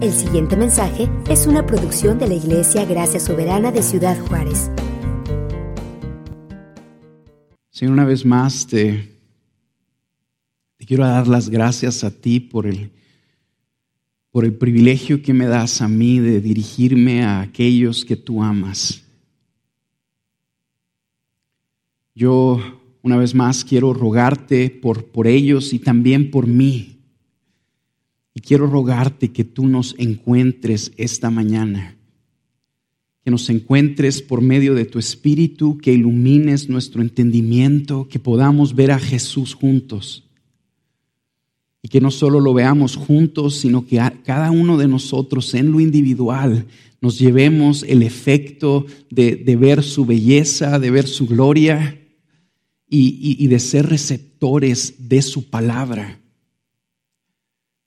El siguiente mensaje es una producción de la Iglesia Gracia Soberana de Ciudad Juárez. Señor, una vez más te, te quiero dar las gracias a ti por el, por el privilegio que me das a mí de dirigirme a aquellos que tú amas. Yo una vez más quiero rogarte por, por ellos y también por mí. Y quiero rogarte que tú nos encuentres esta mañana, que nos encuentres por medio de tu Espíritu, que ilumines nuestro entendimiento, que podamos ver a Jesús juntos. Y que no solo lo veamos juntos, sino que cada uno de nosotros en lo individual nos llevemos el efecto de, de ver su belleza, de ver su gloria y, de ser receptores de su palabra.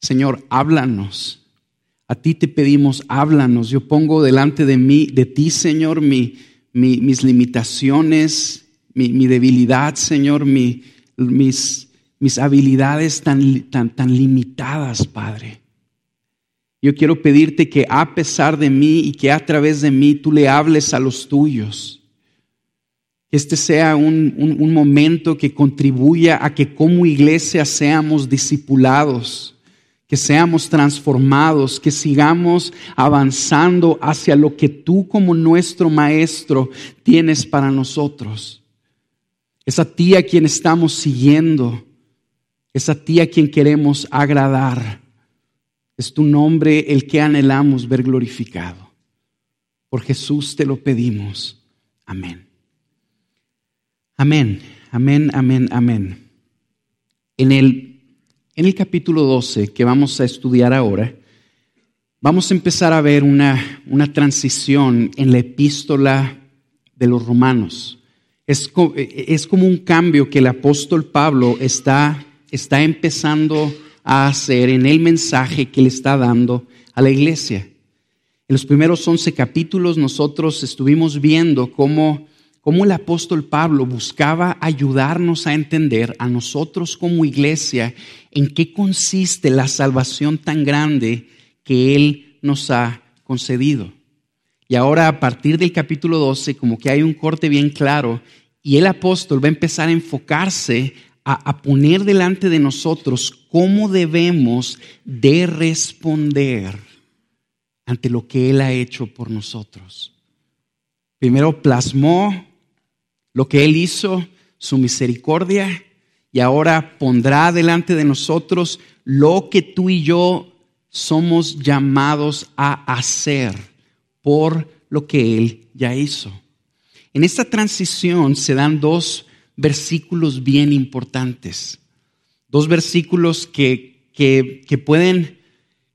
Señor, háblanos. A ti te pedimos, háblanos. Yo pongo delante de mí, de ti, Señor, mi, mis limitaciones, mi, debilidad, Señor, mis, habilidades tan, limitadas, Padre. Yo quiero pedirte que a pesar de mí y que a través de mí tú le hables a los tuyos que este sea un, momento que contribuya a que como iglesia seamos discipulados, que seamos transformados, que sigamos avanzando hacia lo que tú como nuestro maestro tienes para nosotros. Es a ti a quien estamos siguiendo, es a ti a quien queremos agradar. Es tu nombre el que anhelamos ver glorificado. Por Jesús te lo pedimos. Amén. Amén, amén, amén, amén. En el, en el capítulo 12 que vamos a estudiar ahora, vamos a empezar a ver una, una transición en la epístola de los romanos. Es, es, como un cambio que el apóstol Pablo está, está empezando a hacer en el mensaje que le está dando a la iglesia. En los primeros 11 capítulos nosotros estuvimos viendo cómo cómo el apóstol Pablo buscaba ayudarnos a entender a nosotros como iglesia en qué consiste la salvación tan grande que Él nos ha concedido. Y ahora a partir del capítulo 12, como que hay un corte bien claro, y el apóstol va a empezar a enfocarse a, a poner delante de nosotros cómo debemos de responder ante lo que Él ha hecho por nosotros. Primero plasmó lo que Él hizo, su misericordia, y ahora pondrá delante de nosotros lo que tú y yo somos llamados a hacer por lo que Él ya hizo. En esta transición se dan dos versículos bien importantes, dos versículos que, que, que pueden,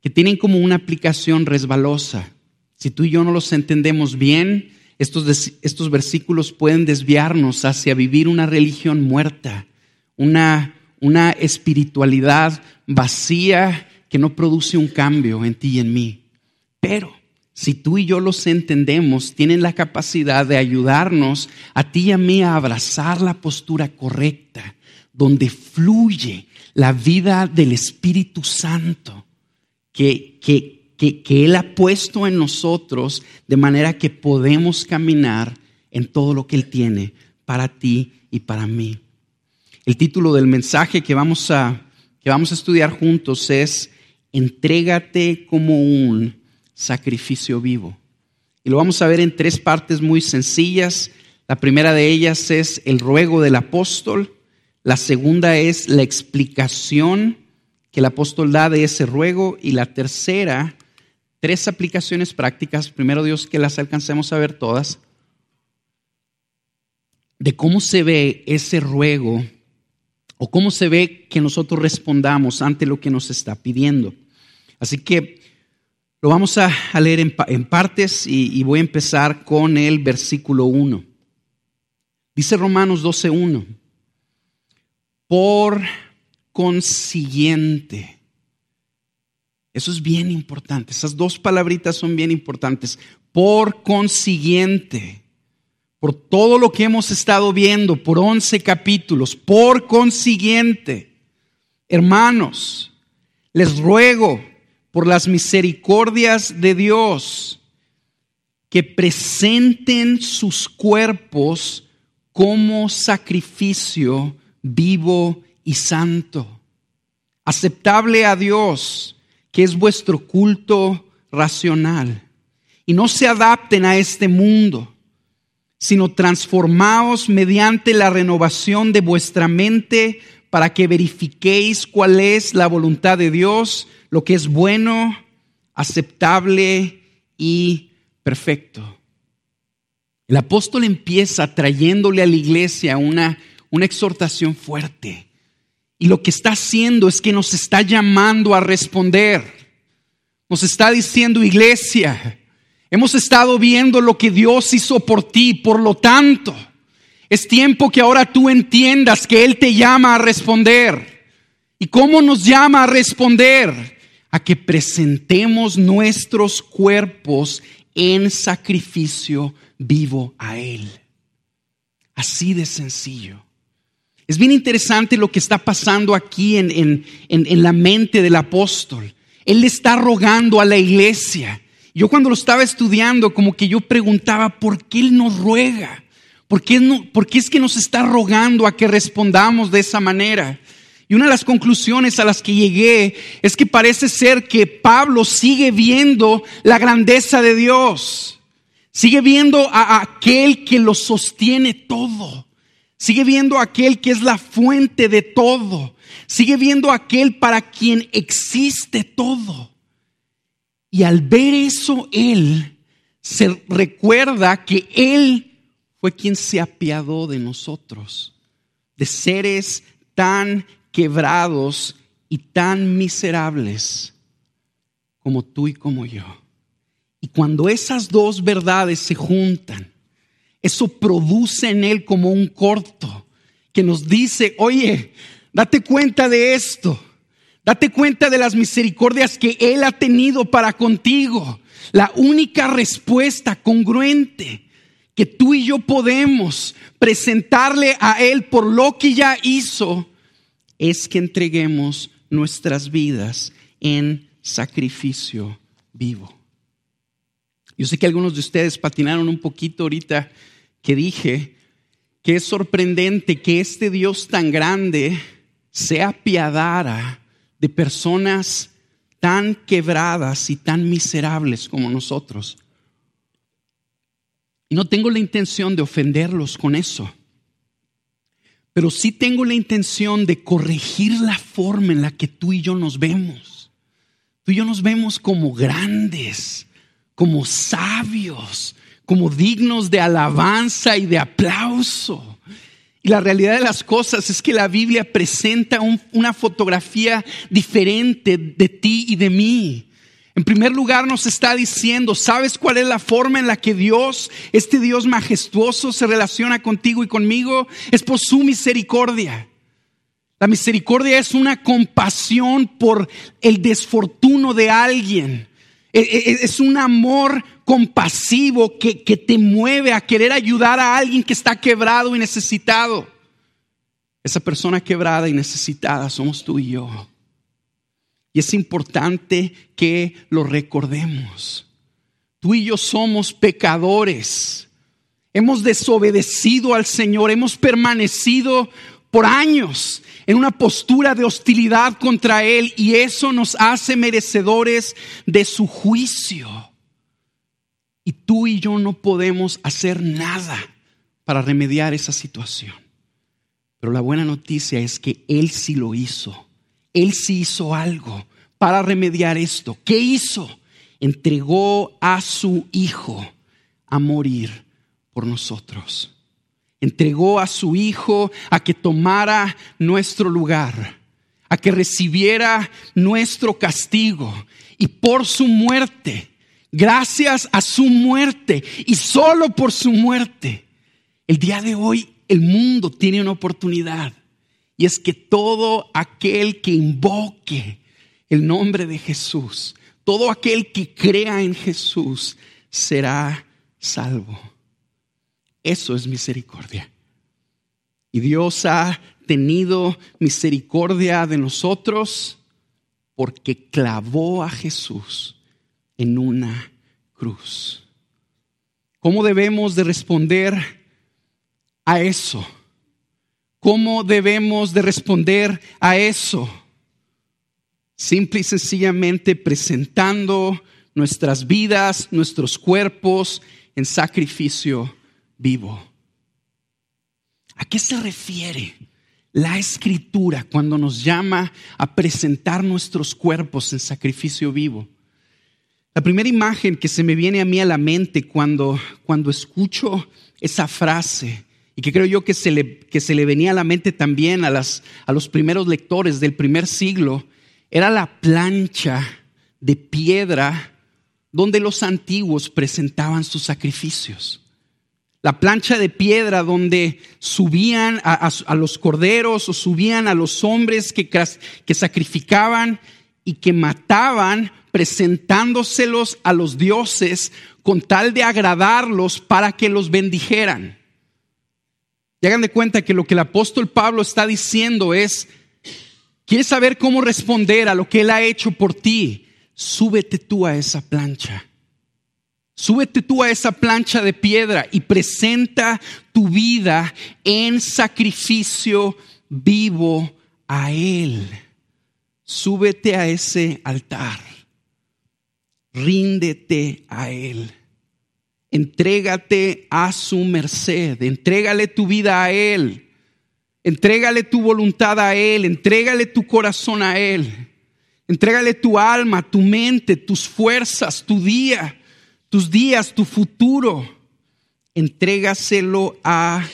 que tienen como una aplicación resbalosa. Si tú y yo no los entendemos bien, estos, estos versículos pueden desviarnos hacia vivir una religión muerta, una, una espiritualidad vacía que no produce un cambio en ti y en mí. Pero si tú y yo los entendemos, tienen la capacidad de ayudarnos a ti y a mí a abrazar la postura correcta, donde fluye la vida del Espíritu Santo, que, que, que, Él ha puesto en nosotros de manera que podemos caminar en todo lo que Él tiene para ti y para mí. El título del mensaje que vamos a, que vamos a estudiar juntos es Entrégate como un sacrificio vivo. Y lo vamos a ver en tres partes muy sencillas. La primera de ellas es el ruego del apóstol. La segunda es la explicación que el apóstol da de ese ruego. Y la tercera tres aplicaciones prácticas, primero Dios que las alcancemos a ver todas, de cómo se ve ese ruego o cómo se ve que nosotros respondamos ante lo que nos está pidiendo. Así que lo vamos a, leer en, partes y, y, voy a empezar con el versículo 1. Dice Romanos 12.1, por consiguiente, eso es bien importante. Esas dos palabritas son bien importantes. Por consiguiente, por todo lo que hemos estado viendo, por 11 capítulos, por consiguiente, hermanos, les ruego por las misericordias de Dios, que presenten sus cuerpos como sacrificio vivo y santo, aceptable a Dios, que es vuestro culto racional. Y no se adapten a este mundo, sino transformaos mediante la renovación de vuestra mente para que verifiquéis cuál es la voluntad de Dios, lo que es bueno, aceptable y perfecto. El apóstol empieza trayéndole a la iglesia una, una exhortación fuerte. Y lo que está haciendo es que nos está llamando a responder. Nos está diciendo, iglesia, hemos estado viendo lo que Dios hizo por ti, por lo tanto, es tiempo que ahora tú entiendas que Él te llama a responder. ¿Y cómo nos llama a responder? A que presentemos nuestros cuerpos en sacrificio vivo a Él. Así de sencillo. Es bien interesante lo que está pasando aquí en, la mente del apóstol. Él le está rogando a la iglesia. Yo cuando lo estaba estudiando, como que yo preguntaba, ¿por qué Él nos ruega? ¿Por qué, no, ¿Por qué es que nos está rogando a que respondamos de esa manera? Y una de las conclusiones a las que llegué es que parece ser que Pablo sigue viendo la grandeza de Dios. Sigue viendo a aquel que lo sostiene todo. Sigue viendo a aquel que es la fuente de todo. Sigue viendo a aquel para quien existe todo. Y al ver eso, él se recuerda que él fue quien se apiadó de nosotros, de seres tan quebrados y tan miserables como tú y como yo. Y cuando esas dos verdades se juntan, eso produce en él como un corto que nos dice, oye, date cuenta de esto, date cuenta de las misericordias que él ha tenido para contigo. La única respuesta congruente que tú y yo podemos presentarle a Él por lo que ya hizo es que entreguemos nuestras vidas en sacrificio vivo. Yo sé que algunos de ustedes patinaron un poquito ahorita que dije que es sorprendente que este Dios tan grande se apiadara de personas tan quebradas y tan miserables como nosotros. No tengo la intención de ofenderlos con eso, pero sí tengo la intención de corregir la forma en la que tú y yo nos vemos. Tú y yo nos vemos como grandes, como sabios, como dignos de alabanza y de aplauso. Y la realidad de las cosas es que la Biblia presenta una fotografía diferente de ti y de mí. En primer lugar nos está diciendo, ¿sabes cuál es la forma en la que Dios, este Dios majestuoso, se relaciona contigo y conmigo? Es por su misericordia. La misericordia es una compasión por el desfortuno de alguien e, e, e, es un amor compasivo que, que te mueve a querer ayudar a alguien que está quebrado y necesitado. Esa persona quebrada y necesitada somos tú y yo. Y es importante que lo recordemos. Tú y yo somos pecadores. Hemos desobedecido al Señor, hemos permanecido por años en una postura de hostilidad contra Él y eso nos hace merecedores de su juicio. Y tú y yo no podemos hacer nada para remediar esa situación. Pero la buena noticia es que Él sí lo hizo. Él sí hizo algo para remediar esto. ¿Qué hizo? Entregó a su Hijo a morir por nosotros entregó a su Hijo a que tomara nuestro lugar, a que recibiera nuestro castigo. Y por su muerte, gracias a su muerte y solo por su muerte, el día de hoy el mundo tiene una oportunidad. Y es que todo aquel que invoque el nombre de Jesús, todo aquel que crea en Jesús, será salvo. Eso es misericordia. Y Dios ha tenido misericordia de nosotros porque clavó a Jesús en una cruz. ¿Cómo debemos de responder a eso? ¿Cómo debemos de responder a eso? Simple y sencillamente presentando nuestras vidas, nuestros cuerpos en sacrificio vivo. ¿A qué se refiere la escritura cuando nos llama a presentar nuestros cuerpos en sacrificio vivo? La primera imagen que se me viene a mí a la mente cuando, cuando escucho esa frase, y que creo yo que se, le, que se le venía a la mente también a, las, a los primeros lectores del primer siglo, era la plancha de piedra donde los antiguos presentaban sus sacrificios. La plancha de piedra donde subían a, los corderos o subían a los hombres que, que sacrificaban y que mataban presentándoselos a los dioses con tal de agradarlos para que los bendijeran. Y hagan de cuenta que lo que el apóstol Pablo está diciendo es, ¿quieres saber cómo responder a lo que él ha hecho por ti? Súbete tú a esa plancha. Súbete tú a esa plancha de piedra y presenta tu vida en sacrificio vivo a Él. Súbete a ese altar ríndete a Él. Entrégate a su merced, entrégale tu vida a Él, entrégale tu voluntad a Él, entrégale tu corazón a Él, entrégale tu alma, tu mente, tus fuerzas, tu día, tus días, tu futuro, entrégaselo a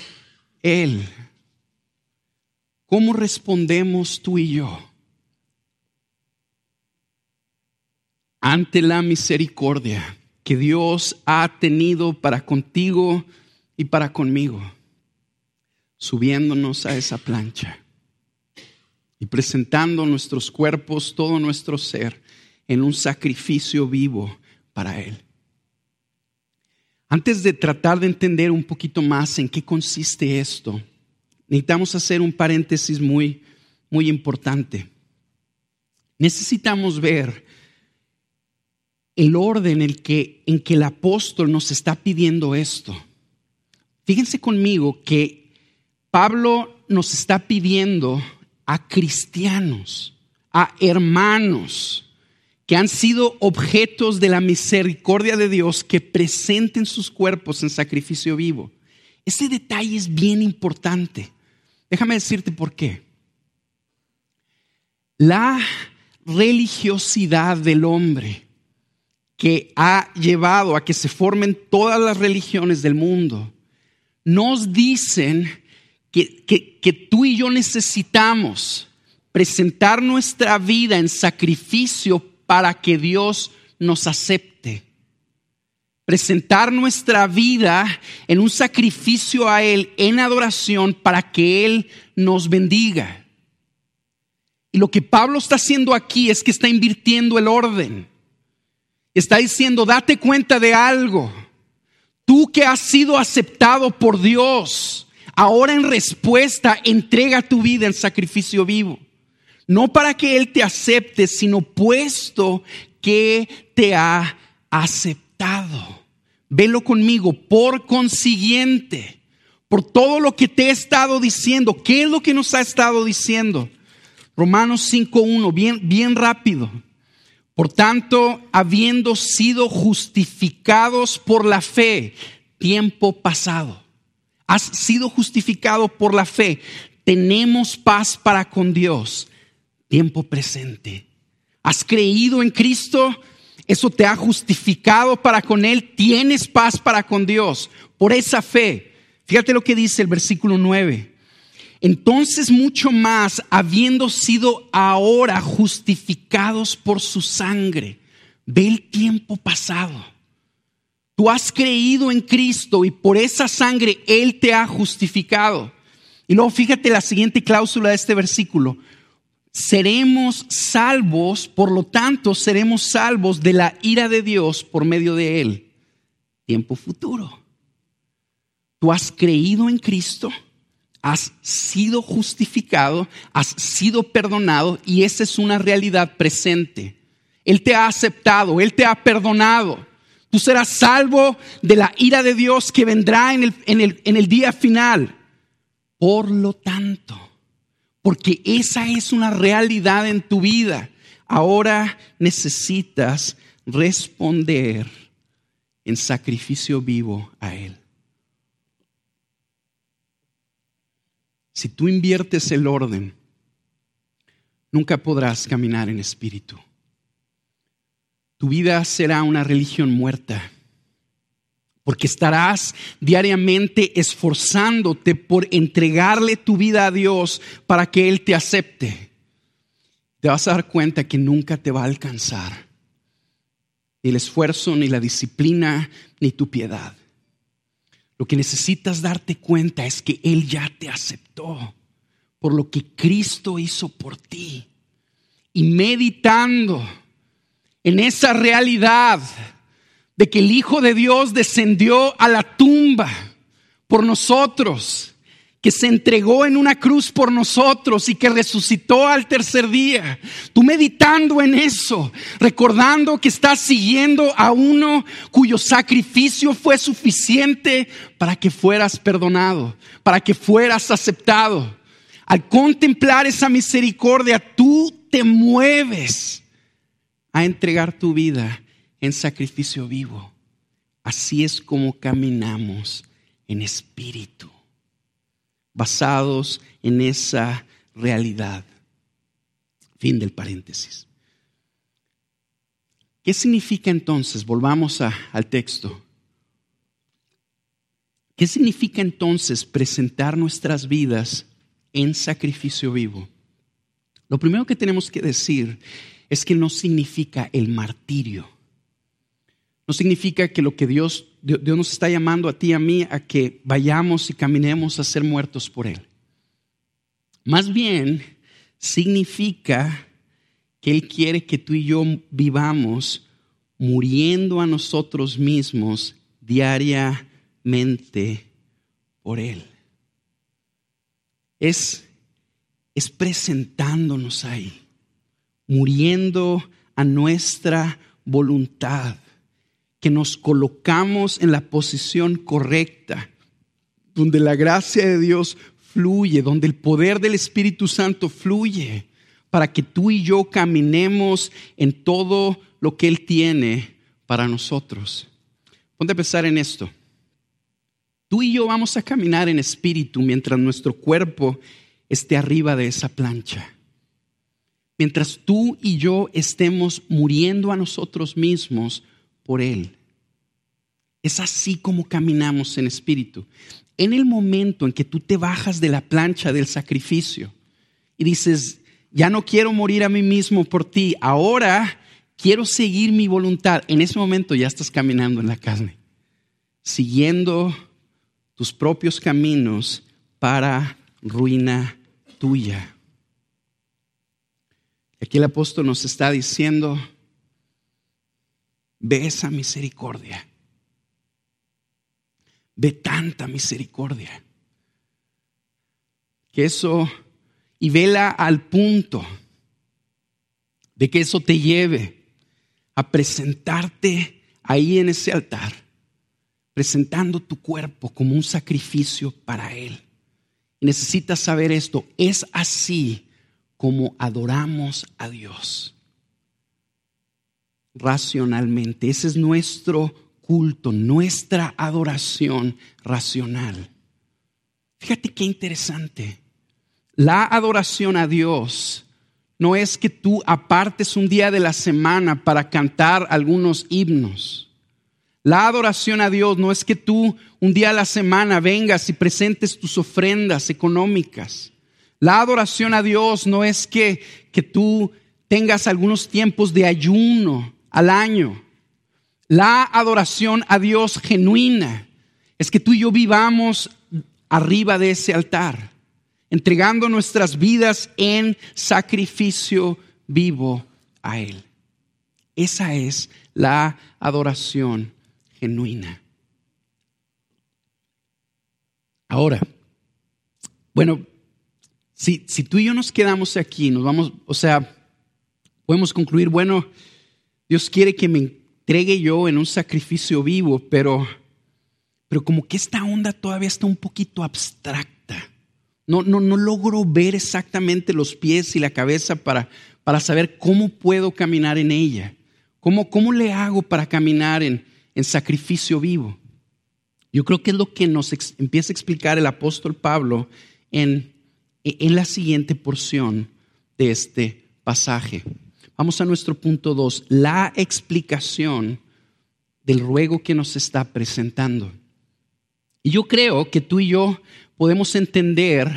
Él. ¿Cómo respondemos tú y yo? Ante la misericordia que Dios ha tenido para contigo y para conmigo, subiéndonos a esa plancha y presentando nuestros cuerpos, todo nuestro ser, en un sacrificio vivo para Él. Antes de tratar de entender un poquito más en qué consiste esto, necesitamos hacer un paréntesis muy, muy importante. Necesitamos ver el orden en que, en que el apóstol nos está pidiendo esto. Fíjense conmigo que Pablo nos está pidiendo a cristianos, a hermanos que han sido objetos de la misericordia de Dios que presenten sus cuerpos en sacrificio vivo. Ese detalle es bien importante. Déjame decirte por qué. La religiosidad del hombre que ha llevado a que se formen todas las religiones del mundo, nos dicen que, que, tú y yo necesitamos presentar nuestra vida en sacrificio para que Dios nos acepte. Presentar nuestra vida en un sacrificio a Él, en adoración, para que Él nos bendiga. Y lo que Pablo está haciendo aquí es que está invirtiendo el orden. Está diciendo, date cuenta de algo. Tú que has sido aceptado por Dios, ahora en respuesta entrega tu vida en sacrificio vivo. No para que Él te acepte, sino puesto que te ha aceptado. Velo conmigo, por consiguiente, por todo lo que te he estado diciendo. ¿Qué es lo que nos ha estado diciendo? Romanos 5.1, bien, bien rápido. Por tanto, habiendo sido justificados por la fe, tiempo pasado, has sido justificado por la fe, tenemos paz para con Dios, tiempo presente. Has creído en Cristo, eso te ha justificado para con Él, tienes paz para con Dios por esa fe. Fíjate lo que dice el versículo 9. Entonces mucho más, habiendo sido ahora justificados por su sangre, ve el tiempo pasado. Tú has creído en Cristo y por esa sangre Él te ha justificado. Y luego fíjate la siguiente cláusula de este versículo. Seremos salvos, por lo tanto seremos salvos de la ira de Dios por medio de Él. Tiempo futuro. Tú has creído en Cristo Has sido justificado, has sido perdonado y esa es una realidad presente. Él te ha aceptado, Él te ha perdonado. Tú serás salvo de la ira de Dios que vendrá en el, en el día final. Por lo tanto, porque esa es una realidad en tu vida, ahora necesitas responder en sacrificio vivo a Él. Si tú inviertes el orden, nunca podrás caminar en espíritu. Tu vida será una religión muerta, porque estarás diariamente esforzándote por entregarle tu vida a Dios para que Él te acepte. Te vas a dar cuenta que nunca te va a alcanzar ni el esfuerzo, ni la disciplina, ni tu piedad. Lo que necesitas darte cuenta es que Él ya te aceptó por lo que Cristo hizo por ti. Y meditando en esa realidad de que el Hijo de Dios descendió a la tumba por nosotros que se entregó en una cruz por nosotros y que resucitó al tercer día. Tú meditando en eso, recordando que estás siguiendo a uno cuyo sacrificio fue suficiente para que fueras perdonado, para que fueras aceptado. Al contemplar esa misericordia, tú te mueves a entregar tu vida en sacrificio vivo. Así es como caminamos en espíritu basados en esa realidad. Fin del paréntesis. ¿Qué significa entonces? Volvamos al texto. ¿Qué significa entonces presentar nuestras vidas en sacrificio vivo? Lo primero que tenemos que decir es que no significa el martirio. No significa que lo que Dios, Dios nos está llamando a ti y a mí a que vayamos y caminemos a ser muertos por Él. Más bien significa que Él quiere que tú y yo vivamos muriendo a nosotros mismos diariamente por Él. Es, es presentándonos ahí, muriendo a nuestra voluntad que nos colocamos en la posición correcta, donde la gracia de Dios fluye, donde el poder del Espíritu Santo fluye, para que tú y yo caminemos en todo lo que Él tiene para nosotros. Ponte a pensar en esto. Tú y yo vamos a caminar en espíritu mientras nuestro cuerpo esté arriba de esa plancha. Mientras tú y yo estemos muriendo a nosotros mismos por Él. Es así como caminamos en espíritu. En el momento en que tú te bajas de la plancha del sacrificio y dices, ya no quiero morir a mí mismo por ti, ahora quiero seguir mi voluntad, en ese momento ya estás caminando en la carne, siguiendo tus propios caminos para ruina tuya. Aquí el apóstol nos está diciendo, Ve esa misericordia. Ve tanta misericordia. Que eso, y vela al punto de que eso te lleve a presentarte ahí en ese altar, presentando tu cuerpo como un sacrificio para Él. Necesitas saber esto, es así como adoramos a Dios racionalmente. Ese es nuestro culto, nuestra adoración racional. Fíjate qué interesante. La adoración a Dios no es que tú apartes un día de la semana para cantar algunos himnos. La adoración a Dios no es que tú un día a la semana vengas y presentes tus ofrendas económicas. La adoración a Dios no es que, que tú tengas algunos tiempos de ayuno al año. La adoración a Dios genuina es que tú y yo vivamos arriba de ese altar, entregando nuestras vidas en sacrificio vivo a Él. Esa es la adoración genuina. Ahora, Bueno, si, tú y yo nos quedamos aquí, nos vamos, o sea, podemos concluir, bueno, Dios quiere que me entregue yo en un sacrificio vivo, pero, pero como que esta onda todavía está un poquito abstracta. No, no, no logro ver exactamente los pies y la cabeza para, para saber cómo puedo caminar en ella. ¿Cómo, cómo le hago para caminar en, en sacrificio vivo? Yo creo que es lo que nos empieza a explicar el apóstol Pablo en, en la siguiente porción de este pasaje. Vamos a nuestro punto 2, la explicación del ruego que nos está presentando. Y yo creo que tú y yo podemos entender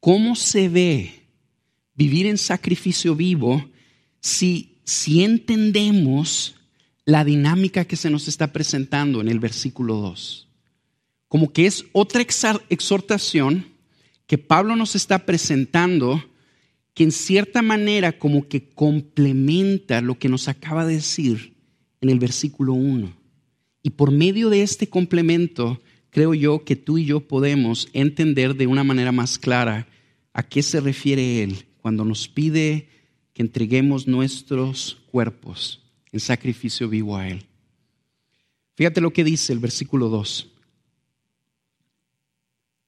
cómo se ve vivir en sacrificio vivo si, si entendemos la dinámica que se nos está presentando en el versículo 2. Como que es otra exhortación que Pablo nos está presentando que en cierta manera como que complementa lo que nos acaba de decir en el versículo 1. Y por medio de este complemento, creo yo que tú y yo podemos entender de una manera más clara a qué se refiere Él cuando nos pide que entreguemos nuestros cuerpos en sacrificio vivo a Él. Fíjate lo que dice el versículo 2.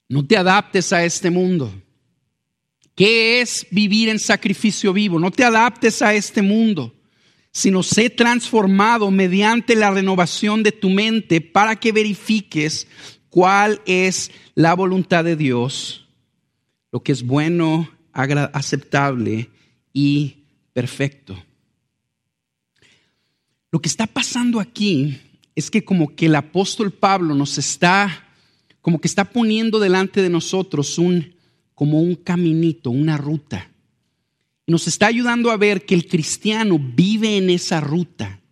No te adaptes a este mundo. ¿Qué es vivir en sacrificio vivo? No te adaptes a este mundo, sino sé transformado mediante la renovación de tu mente para que verifiques cuál es la voluntad de Dios, lo que es bueno, aceptable y perfecto. Lo que está pasando aquí es que como que el apóstol Pablo nos está, como que está poniendo delante de nosotros un, como un caminito, una ruta. Nos está ayudando a ver que el cristiano vive en esa ruta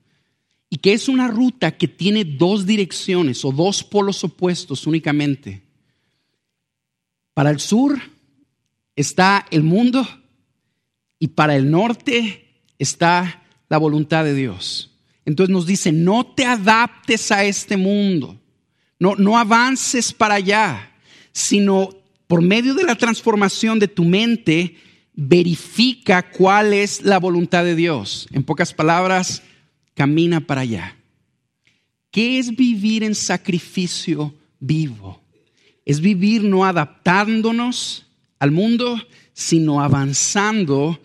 y que es una ruta que tiene dos direcciones o dos polos opuestos únicamente. Para el sur está el mundo y para el norte está la voluntad de Dios. Entonces nos dice, no te adaptes a este mundo, no, no avances para allá, sino por medio de la transformación de tu mente, verifica cuál es la voluntad de Dios. En pocas palabras, camina para allá. ¿Qué es vivir en sacrificio vivo? Es vivir no adaptándonos al mundo, sino avanzando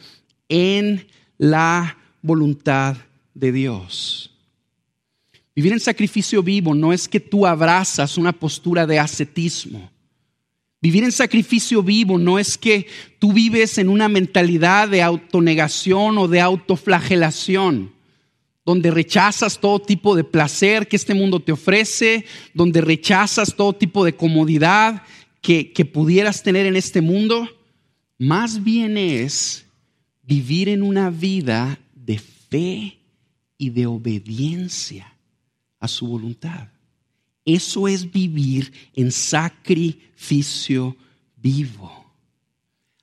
en la voluntad de Dios. Vivir en sacrificio vivo no es que tú abrazas una postura de ascetismo. Vivir en sacrificio vivo no es que tú vives en una mentalidad de autonegación o de autoflagelación, donde rechazas todo tipo de placer que este mundo te ofrece, donde rechazas todo tipo de comodidad que, pudieras tener en este mundo. Más bien es vivir en una vida de fe y de obediencia a su voluntad. Eso es vivir en sacrificio vivo.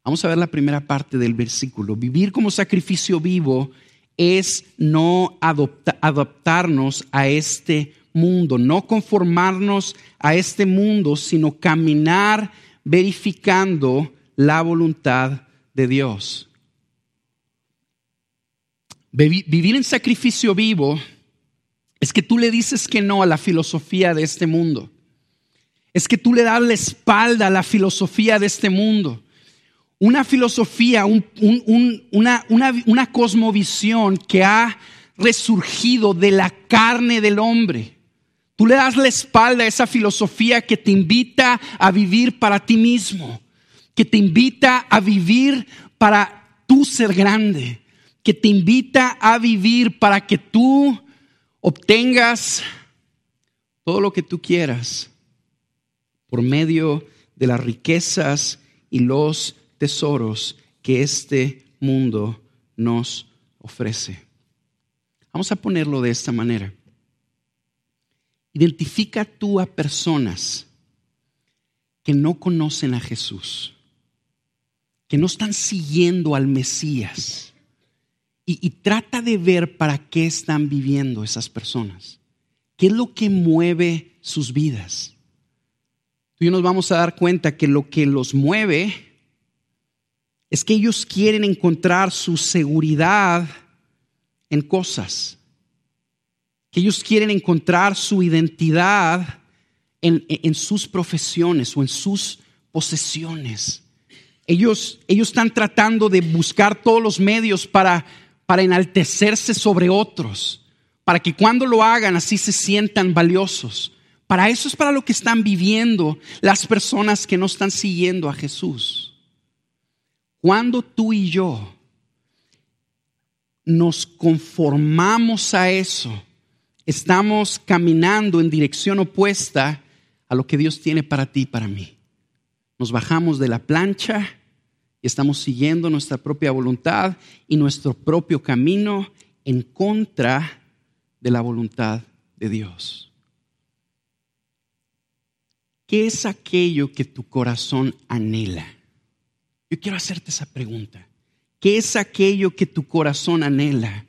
Vamos a ver la primera parte del versículo. Vivir como sacrificio vivo es no adaptarnos a este mundo, no conformarnos a este mundo, sino caminar verificando la voluntad de Dios. Vivir en sacrificio vivo es que tú le dices que no a la filosofía de este mundo. Es que tú le das la espalda a la filosofía de este mundo. Una filosofía, una, una cosmovisión que ha resurgido de la carne del hombre. Tú le das la espalda a esa filosofía que te invita a vivir para ti mismo, que te invita a vivir para tú ser grande, que te invita a vivir para que tú obtengas todo lo que tú quieras por medio de las riquezas y los tesoros que este mundo nos ofrece. Vamos a ponerlo de esta manera. Identifica tú a personas que no conocen a Jesús, que no están siguiendo al Mesías y, trata de ver para qué están viviendo esas personas. ¿Qué es lo que mueve sus vidas? tú y nos vamos a dar cuenta que lo que los mueve es que ellos quieren encontrar su seguridad en cosas, que ellos quieren encontrar su identidad en, sus profesiones o en sus posesiones. Ellos, ellos están tratando de buscar todos los medios para, para enaltecerse sobre otros, para que cuando lo hagan así se sientan valiosos. Para eso es para lo que están viviendo las personas que no están siguiendo a Jesús. Cuando tú y yo nos conformamos a eso, estamos caminando en dirección opuesta a lo que Dios tiene para ti y para mí. Nos bajamos de la plancha y estamos siguiendo nuestra propia voluntad y nuestro propio camino en contra de la voluntad de Dios. ¿Qué es aquello que tu corazón anhela? Yo quiero hacerte esa pregunta. ¿Qué es aquello que tu corazón anhela?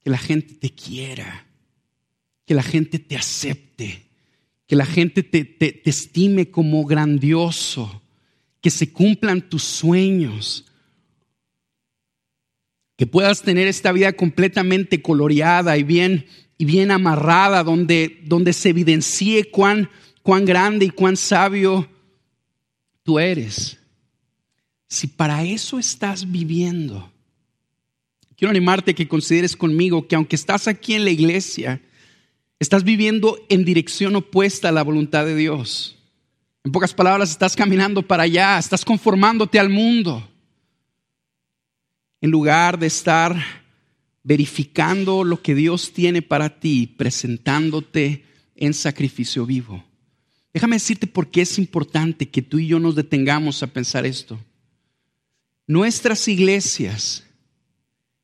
Que la gente te quiera, que la gente te acepte, que la gente te, estime como grandioso, que se cumplan tus sueños, que puedas tener esta vida completamente coloreada y bien, y bien amarrada, donde, donde se evidencie cuán, cuán grande y cuán sabio tú eres. Si para eso estás viviendo, quiero animarte a que consideres conmigo que aunque estás aquí en la iglesia, Estás viviendo en dirección opuesta a la voluntad de Dios. En pocas palabras, estás caminando para allá, estás conformándote al mundo. En lugar de estar verificando lo que Dios tiene para ti, presentándote en sacrificio vivo. Déjame decirte por qué es importante que tú y yo nos detengamos a pensar esto. Nuestras iglesias,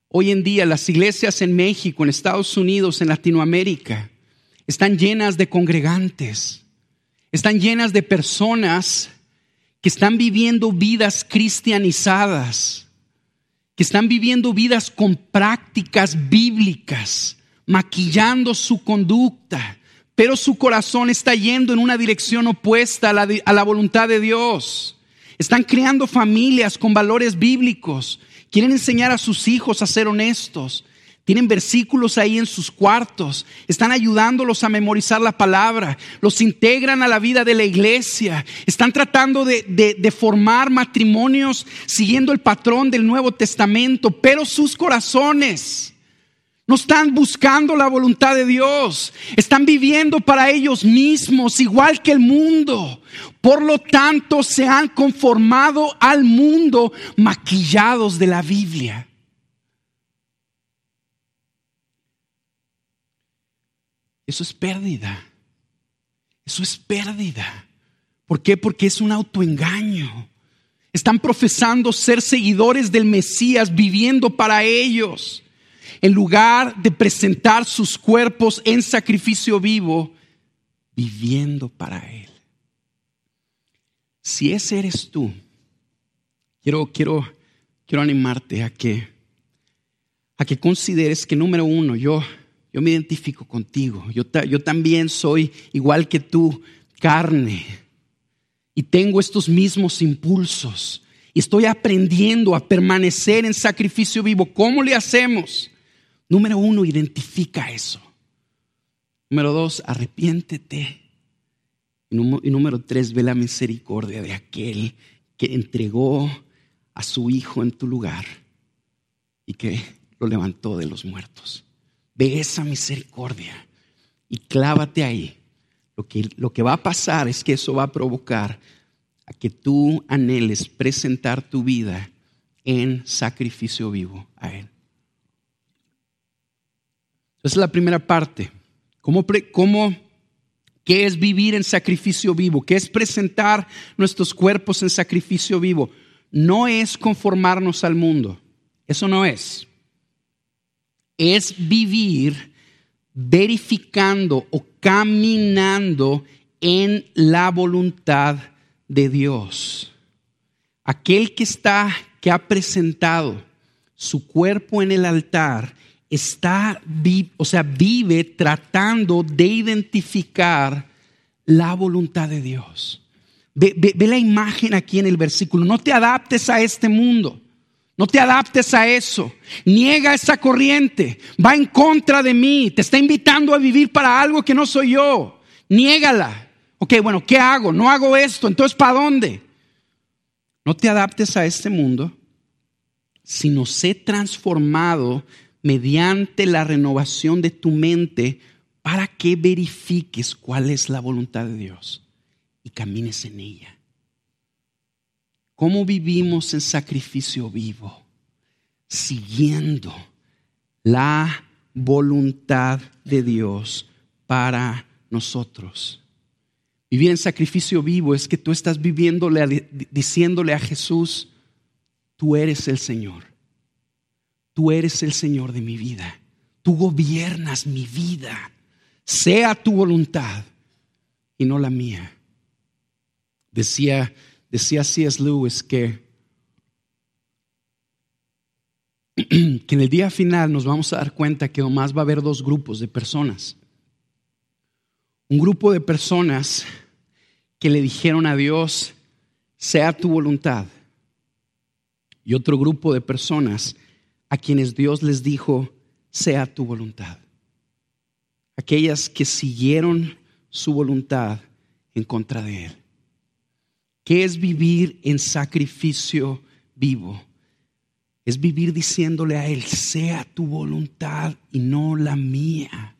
hoy en día las iglesias en México, en Estados Unidos, en Latinoamérica, están llenas de congregantes, están llenas de personas que están viviendo vidas cristianizadas, que están viviendo vidas con prácticas bíblicas, maquillando su conducta, pero su corazón está yendo en una dirección opuesta a la, a la voluntad de Dios. Están creando familias con valores bíblicos, quieren enseñar a sus hijos a ser honestos, tienen versículos ahí en sus cuartos. Están ayudándolos a memorizar la palabra. Los integran a la vida de la iglesia. Están tratando de, formar matrimonios siguiendo el patrón del Nuevo Testamento. Pero sus corazones no están buscando la voluntad de Dios. Están viviendo para ellos mismos, igual que el mundo. Por lo tanto, se han conformado al mundo maquillados de la Biblia. Eso es pérdida. Eso es pérdida. ¿Por qué? Porque es un autoengaño. Están profesando ser seguidores del Mesías, viviendo para ellos. En lugar de presentar sus cuerpos en sacrificio vivo, viviendo para Él. Si ese eres tú, quiero, quiero, quiero animarte a que, a que consideres que número uno, yo yo me identifico contigo. Yo, también soy igual que tú, carne. Y tengo estos mismos impulsos. Y estoy aprendiendo a permanecer en sacrificio vivo. ¿Cómo le hacemos? Número uno, identifica eso. Número dos, arrepiéntete. Y número tres, ve la misericordia de aquel que entregó a su Hijo en tu lugar y que lo levantó de los muertos. Esa misericordia y clávate ahí. Lo que, lo que va a pasar es que eso va a provocar a que tú anheles presentar tu vida en sacrificio vivo a Él. Esa es la primera parte. ¿Cómo, cómo, ¿Qué es vivir en sacrificio vivo? ¿Qué es presentar nuestros cuerpos en sacrificio vivo? No es conformarnos al mundo. Eso no es es vivir verificando o caminando en la voluntad de Dios. Aquel que está, que ha presentado su cuerpo en el altar, está, o sea, vive tratando de identificar la voluntad de Dios. Ve, ve, la imagen aquí en el versículo. No te adaptes a este mundo. No te adaptes a eso. Niega esa corriente. Va en contra de mí. Te está invitando a vivir para algo que no soy yo. Niégala. Ok, bueno, ¿qué hago? No hago esto. Entonces, ¿para dónde? No te adaptes a este mundo, sino sé transformado mediante la renovación de tu mente para que verifiques cuál es la voluntad de Dios y camines en ella. ¿Cómo vivimos en sacrificio vivo? Siguiendo la voluntad de Dios para nosotros. Vivir en sacrificio vivo es que tú estás viviéndole, diciéndole a Jesús, tú eres el Señor. Tú eres el Señor de mi vida. Tú gobiernas mi vida. Sea tu voluntad y no la mía. Decía, decía C.S. Lewis que, que en el día final nos vamos a dar cuenta que nomás va a haber dos grupos de personas. Un grupo de personas que le dijeron a Dios, sea tu voluntad. Y otro grupo de personas a quienes Dios les dijo, sea tu voluntad. Aquellas que siguieron su voluntad en contra de Él. ¿Qué es vivir en sacrificio vivo? Es vivir diciéndole a Él, sea tu voluntad y no la mía.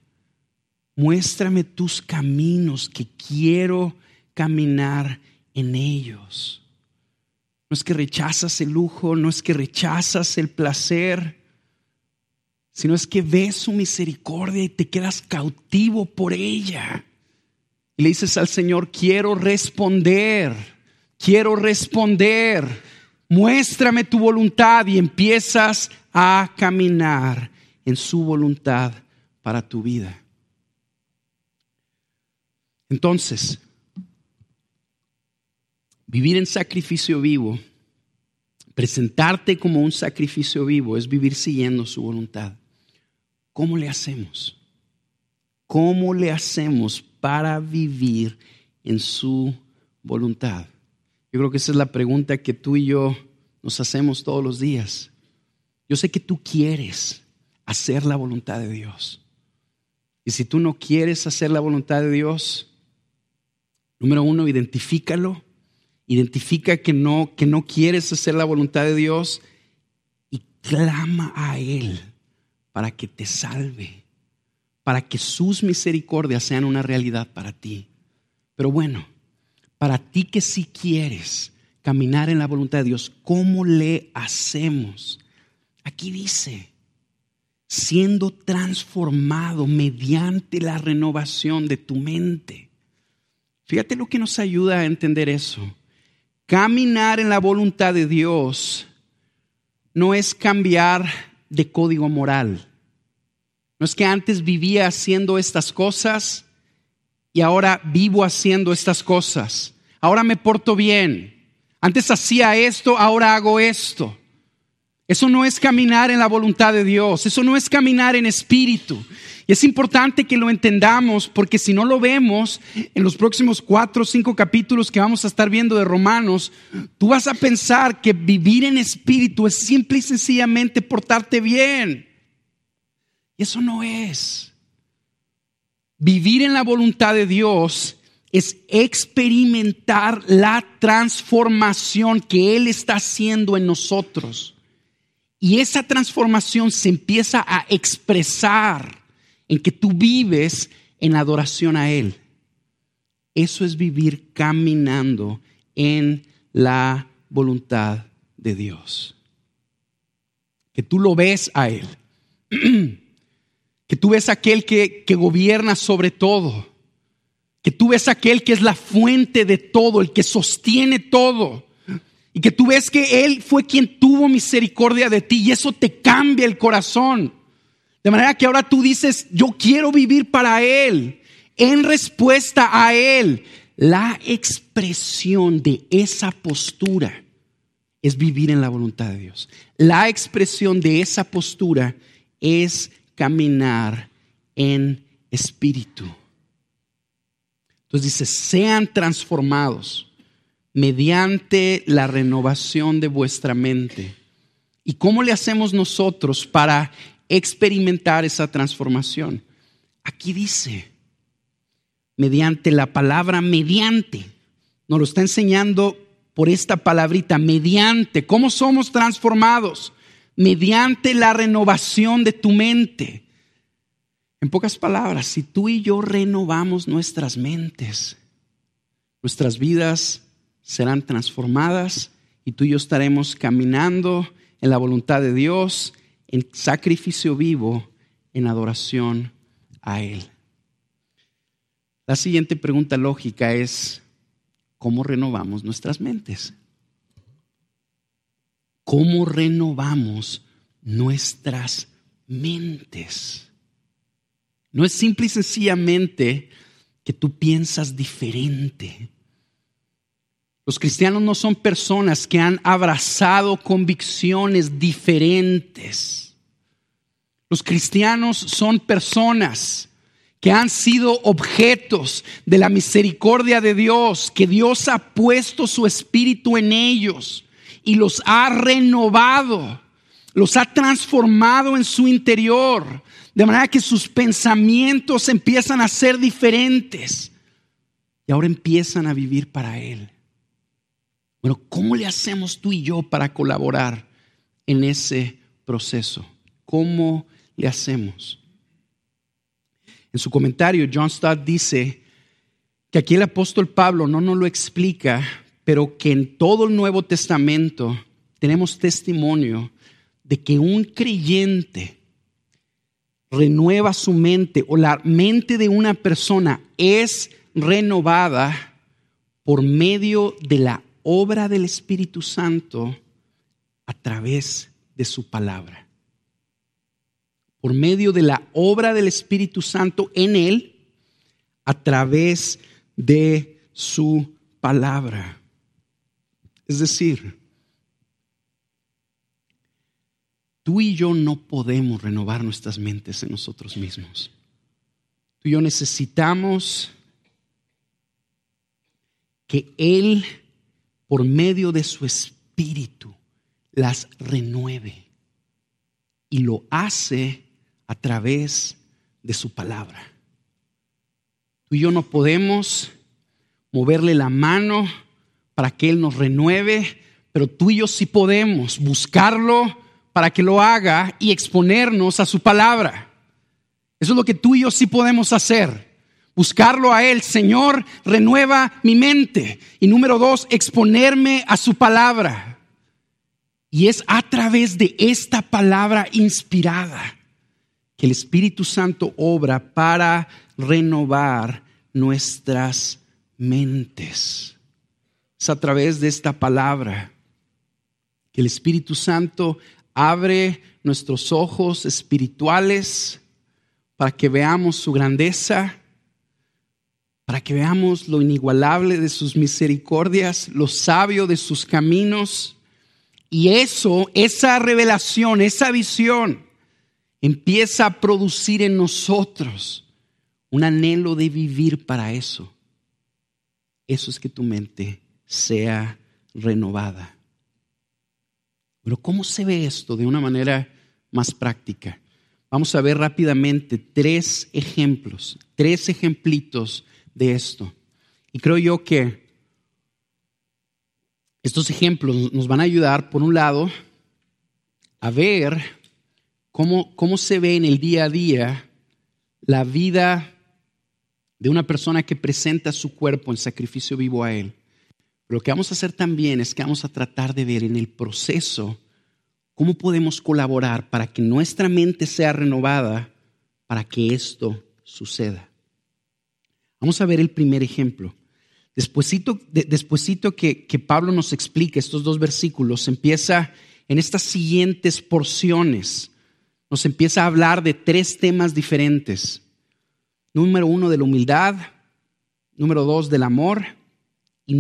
Muéstrame tus caminos que quiero caminar en ellos. No es que rechazas el lujo, no es que rechazas el placer, sino es que ves su misericordia y te quedas cautivo por ella. Y le dices al Señor, quiero responder, quiero responder, muéstrame tu voluntad y empiezas a caminar en su voluntad para tu vida. Entonces, Vivir en sacrificio vivo, presentarte como un sacrificio vivo, es vivir siguiendo su voluntad. ¿Cómo le hacemos? ¿Cómo le hacemos para vivir en su voluntad? Yo creo que esa es la pregunta que tú y yo nos hacemos todos los días. Yo sé que tú quieres hacer la voluntad de Dios. Y si tú no quieres hacer la voluntad de Dios, número uno, identifícalo Identifica que no, que no quieres hacer la voluntad de Dios y clama a Él para que te salve, para que sus misericordias sean una realidad para ti. Pero bueno, para ti que si quieres caminar en la voluntad de Dios, ¿cómo le hacemos? Aquí dice, siendo transformado mediante la renovación de tu mente. Fíjate lo que nos ayuda a entender eso. Caminar en la voluntad de Dios no es cambiar de código moral. No es que antes vivía haciendo estas cosas y ahora vivo haciendo estas cosas. Ahora me porto bien. Antes hacía esto, ahora hago esto. Eso no es caminar en la voluntad de Dios, eso no es caminar en espíritu. Y es importante que lo entendamos porque si no lo vemos en los próximos cuatro o cinco capítulos que vamos a estar viendo de Romanos, tú vas a pensar que vivir en espíritu es simple y sencillamente portarte bien. Y eso no es. Vivir en la voluntad de Dios es experimentar la transformación que Él está haciendo en nosotros. Y esa transformación se empieza a expresar en que tú vives en adoración a Él. Eso es vivir caminando en la voluntad de Dios. Que tú lo ves a Él. Que tú ves aquel que, que gobierna sobre todo. Que tú ves aquel que es la fuente de todo, el que sostiene todo. Y que tú ves que Él fue quien tuvo misericordia de ti y eso te cambia el corazón. De manera que ahora tú dices, yo quiero vivir para Él, en respuesta a Él. La expresión de esa postura es vivir en la voluntad de Dios. La expresión de esa postura es caminar en espíritu. Entonces dice, sean transformados mediante la renovación de vuestra mente. ¿Y cómo le hacemos nosotros para experimentar esa transformación? Aquí dice, mediante la palabra mediante. Nos lo está enseñando por esta palabrita, mediante. ¿Cómo somos transformados? Mediante la renovación de tu mente. En pocas palabras, si tú y yo renovamos nuestras mentes, nuestras vidas serán transformadas y tú y yo estaremos caminando en la voluntad de Dios, en sacrificio vivo, en adoración a Él. La siguiente pregunta lógica es, ¿cómo renovamos nuestras mentes? ¿Cómo renovamos nuestras mentes? No es simple y sencillamente que tú piensas diferente. Los cristianos no son personas que han abrazado convicciones diferentes. Los cristianos son personas que han sido objetos de la misericordia de Dios, que Dios ha puesto su espíritu en ellos y los ha renovado, los ha transformado en su interior, de manera que sus pensamientos empiezan a ser diferentes y ahora empiezan a vivir para Él. Bueno, ¿cómo le hacemos tú y yo para colaborar en ese proceso? ¿Cómo le hacemos? En su comentario, John Stott dice que aquí el apóstol Pablo no nos lo explica, pero que en todo el Nuevo Testamento tenemos testimonio de que un creyente renueva su mente o la mente de una persona es renovada por medio de la obra del Espíritu Santo a través de su palabra por medio de la obra del Espíritu Santo en él a través de su palabra. Es decir, tú y yo no podemos renovar nuestras mentes en nosotros mismos. Tú y yo necesitamos que Él, por medio de su Espíritu, las renueve. Y lo hace a través de su palabra. Tú y yo no podemos moverle la mano para que Él nos renueve, pero tú y yo sí podemos buscarlo para que lo haga y exponernos a su palabra. Eso es lo que tú y yo sí podemos hacer. Buscarlo a Él. Señor, renueva mi mente. Y número dos, exponerme a su palabra. Y es a través de esta palabra inspirada que el Espíritu Santo obra para renovar nuestras mentes. A través de esta palabra que el Espíritu Santo abre nuestros ojos espirituales para que veamos su grandeza, para que veamos lo inigualable de sus misericordias, lo sabio de sus caminos. Y eso, esa revelación, esa visión, empieza a producir en nosotros un anhelo de vivir para eso. Eso es que tu mente sea renovada. Pero ¿cómo se ve esto de una manera más práctica? Vamos a ver rápidamente tres ejemplos, tres ejemplitos de esto. Y creo yo que estos ejemplos nos van a ayudar, por un lado, a ver cómo, cómo se ve en el día a día la vida de una persona que presenta su cuerpo en sacrificio vivo a Él. Lo que vamos a hacer también es que vamos a tratar de ver en el proceso cómo podemos colaborar para que nuestra mente sea renovada para que esto suceda. Vamos a ver el primer ejemplo. Despuésito, despuésito que, que Pablo nos explica estos dos versículos, empieza en estas siguientes porciones nos empieza a hablar de tres temas diferentes. Número uno, de la humildad. Número dos, del amor.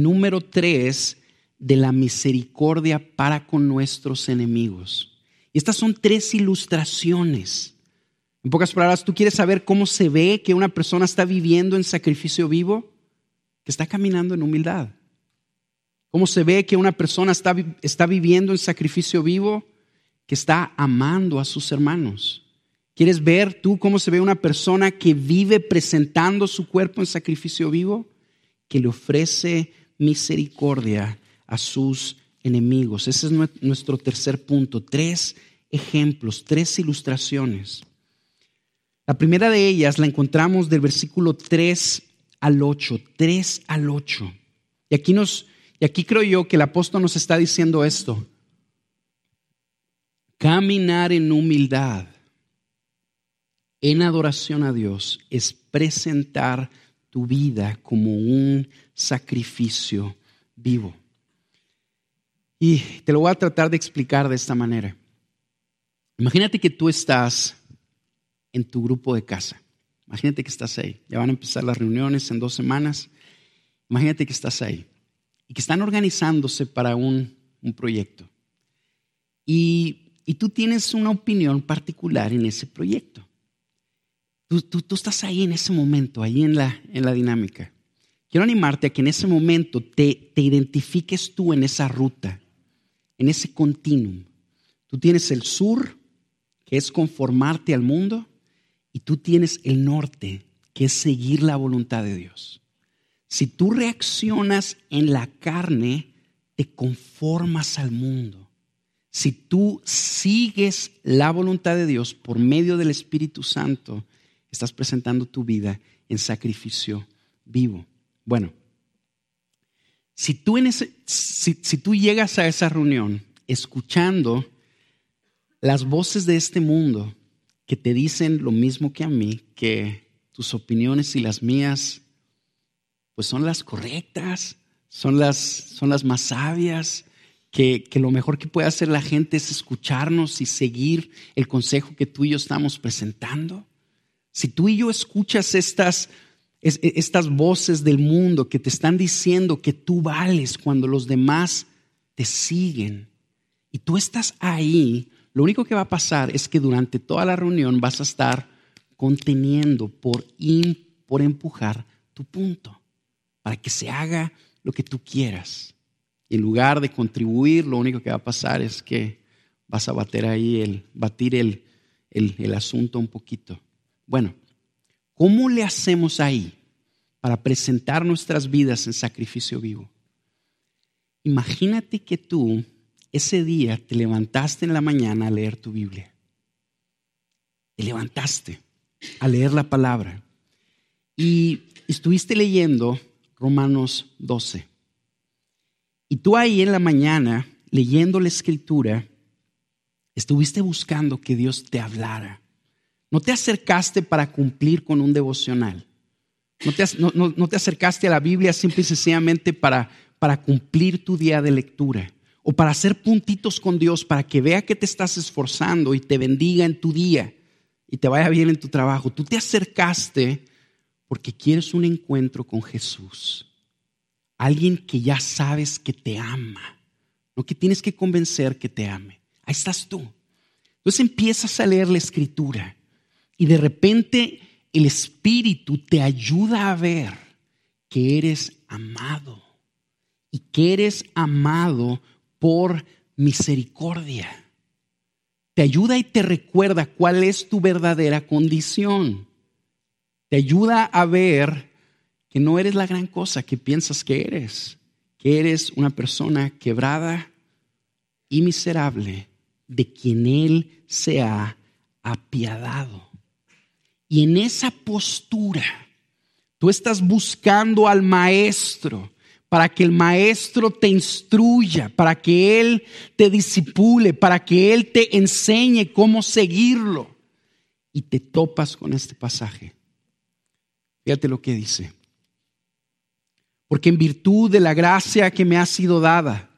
Número tres, de la misericordia para con nuestros enemigos. Y estas son tres ilustraciones. En pocas palabras, ¿tú quieres saber cómo se ve que una persona está viviendo en sacrificio vivo? que está caminando en humildad? ¿Cómo se ve que una persona está, está viviendo en sacrificio vivo? Que está amando a sus hermanos. ¿Quieres ver tú cómo se ve una persona que vive presentando su cuerpo en sacrificio vivo? Que le ofrece misericordia a sus enemigos. Ese es nuestro tercer punto. Tres ejemplos, tres ilustraciones. La primera de ellas la encontramos del versículo 3 al 8, 3 al 8. Y aquí, nos, y aquí creo yo que el apóstol nos está diciendo esto. Caminar en humildad, en adoración a Dios, es presentar tu vida como un sacrificio vivo. Y te lo voy a tratar de explicar de esta manera. Imagínate que tú estás en tu grupo de casa. Imagínate que estás ahí. Ya van a empezar las reuniones en dos semanas. Imagínate que estás ahí y que están organizándose para un, proyecto. Y, y, tú tienes una opinión particular en ese proyecto. Tú, tú, tú estás ahí en ese momento, ahí en la, en la dinámica. Quiero animarte a que en ese momento te, te identifiques tú en esa ruta, en ese continuum. Tú tienes el sur, que es conformarte al mundo, y tú tienes el norte, que es seguir la voluntad de Dios. Si tú reaccionas en la carne, te conformas al mundo. Si tú sigues la voluntad de Dios por medio del Espíritu Santo, estás presentando tu vida en sacrificio vivo. Bueno, si tú, en ese, si, tú llegas a esa reunión escuchando las voces de este mundo, que te dicen lo mismo que a mí, que tus opiniones y las mías, pues son las correctas, son las, son las más sabias, que, que, lo mejor que puede hacer la gente es escucharnos y seguir el consejo que tú y yo estamos presentando. Si tú y yo escuchas estas, estas voces del mundo que te están diciendo que tú vales cuando los demás te siguen y tú estás ahí lo único que va a pasar es que durante toda la reunión vas a estar conteniendo por, por empujar tu punto, para que se haga lo que tú quieras. En lugar de contribuir, lo único que va a pasar es que vas a bater ahí el, batir el, el asunto un poquito. Bueno, ¿cómo le hacemos ahí para presentar nuestras vidas en sacrificio vivo? Imagínate que tú ese día te levantaste en la mañana a leer tu Biblia. Te levantaste a leer la palabra y estuviste leyendo Romanos 12. Y tú ahí en la mañana, leyendo la escritura, estuviste buscando que Dios te hablara. No te acercaste para cumplir con un devocional. No te, acercaste a la Biblia simple y sencillamente para, para cumplir tu día de lectura o para hacer puntitos con Dios para que vea que te estás esforzando y te bendiga en tu día y te vaya bien en tu trabajo. Tú te acercaste porque quieres un encuentro con Jesús. Alguien que ya sabes que te ama, no que tienes que convencer que te ame. Ahí estás tú. Entonces empiezas a leer la escritura y de repente el Espíritu te ayuda a ver que eres amado y que eres amado por misericordia. Te ayuda y te recuerda cuál es tu verdadera condición. Te ayuda a ver que no eres la gran cosa que piensas que eres, que eres una persona quebrada y miserable de quien Él se ha apiadado. Y en esa postura, tú estás buscando al Maestro para que el maestro te instruya, para que él te disipule, para que él te enseñe cómo seguirlo. Y te topas con este pasaje. Fíjate lo que dice. Porque en virtud de la gracia que me ha sido dada,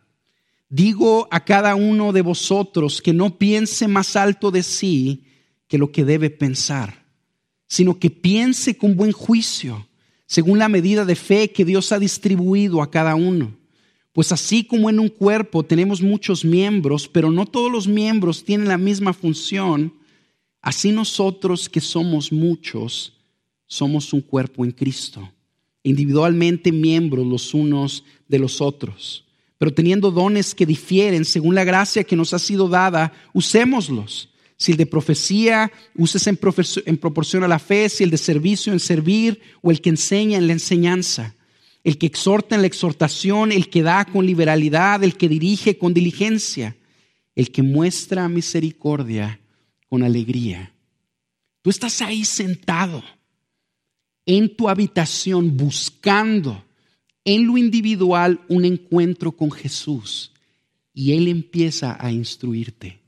digo a cada uno de vosotros que no piense más alto de sí que lo que debe pensar, sino que piense con buen juicio según la medida de fe que Dios ha distribuido a cada uno. Pues así como en un cuerpo tenemos muchos miembros, pero no todos los miembros tienen la misma función, así nosotros que somos muchos, somos un cuerpo en Cristo individualmente miembros los unos de los otros. Pero teniendo dones que difieren según la gracia que nos ha sido dada, usémoslos. Si el de profecía, uses en, en proporción a la fe, si el de servicio en servir o el que enseña en la enseñanza, el que exhorta en la exhortación, el que da con liberalidad, el que dirige con diligencia, el que muestra misericordia con alegría. Tú estás ahí sentado en tu habitación buscando en lo individual un encuentro con Jesús y Él empieza a instruirte.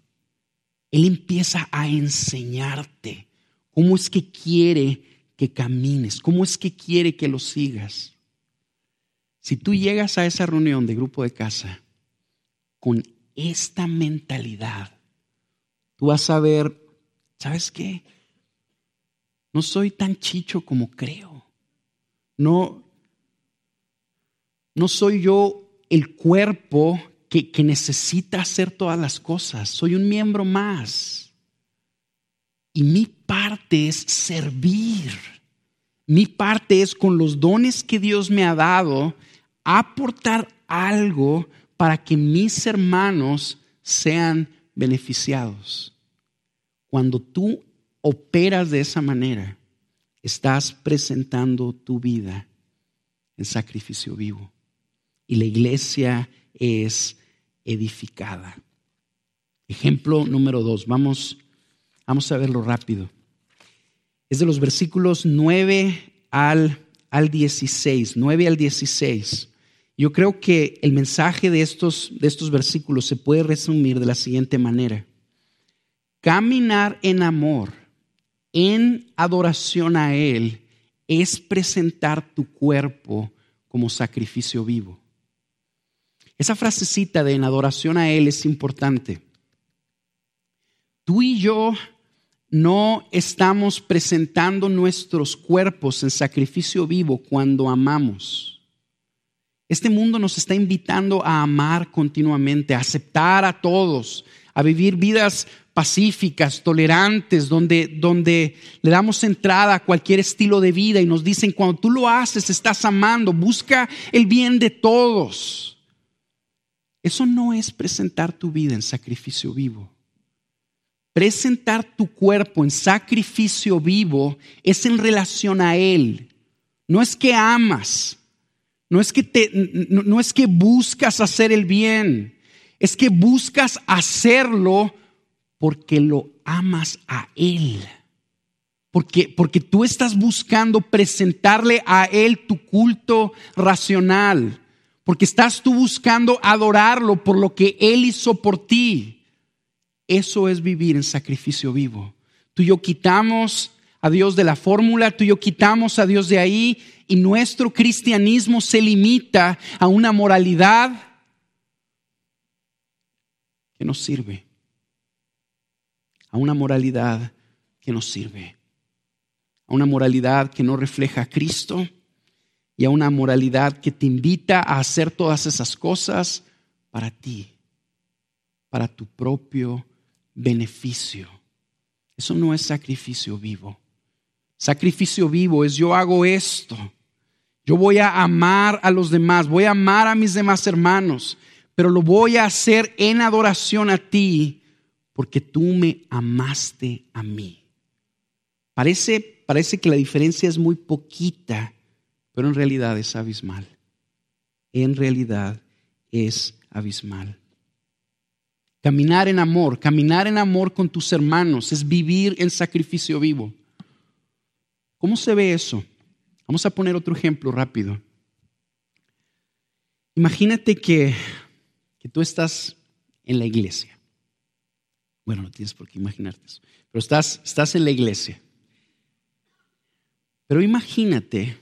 Él empieza a enseñarte cómo es que quiere que camines, cómo es que quiere que lo sigas. Si tú llegas a esa reunión de grupo de casa con esta mentalidad, tú vas a ver, ¿sabes qué? No soy tan chicho como creo. No, no soy yo el cuerpo que, necesita hacer todas las cosas. Soy un miembro más. Y mi parte es servir. Mi parte es con los dones que Dios me ha dado, aportar algo para que mis hermanos sean beneficiados. Cuando tú operas de esa manera, estás presentando tu vida en sacrificio vivo. Y la iglesia es edificada. Ejemplo número dos, vamos, vamos a verlo rápido. Es de los versículos 9 al, al 16, 9 al 16. Yo creo que el mensaje de estos, de estos versículos se puede resumir de la siguiente manera. Caminar en amor en adoración a Él es presentar tu cuerpo como sacrificio vivo. Esa frasecita de en adoración a Él es importante. Tú y yo no estamos presentando nuestros cuerpos en sacrificio vivo cuando amamos. Este mundo nos está invitando a amar continuamente, a aceptar a todos, a vivir vidas pacíficas, tolerantes, donde, donde le damos entrada a cualquier estilo de vida y nos dicen, cuando tú lo haces, estás amando, busca el bien de todos. Eso no es presentar tu vida en sacrificio vivo. Presentar tu cuerpo en sacrificio vivo es en relación a Él. No es que amas, no es que, te, no es que buscas hacer el bien, es que buscas hacerlo porque lo amas a Él. Porque, porque tú estás buscando presentarle a Él tu culto racional. Porque estás tú buscando adorarlo por lo que Él hizo por ti. Eso es vivir en sacrificio vivo. Tú y yo quitamos a Dios de la fórmula, tú y yo quitamos a Dios de ahí y nuestro cristianismo se limita a una moralidad que nos sirve a una moralidad que nos sirve, a una moralidad que no refleja a Cristo y a una moralidad que te invita a hacer todas esas cosas para ti, para tu propio beneficio. Eso no es sacrificio vivo. Sacrificio vivo es yo hago esto. Yo voy a amar a los demás, voy a amar a mis demás hermanos, pero lo voy a hacer en adoración a ti porque tú me amaste a mí. Parece, parece que la diferencia es muy poquita, pero en realidad es abismal. En realidad es abismal. Caminar en amor, caminar en amor con tus hermanos es vivir en sacrificio vivo. ¿Cómo se ve eso? Vamos a poner otro ejemplo rápido. Imagínate que, que tú estás en la iglesia bueno, no tienes por qué imaginarte eso. Pero estás, estás en la iglesia. Pero imagínate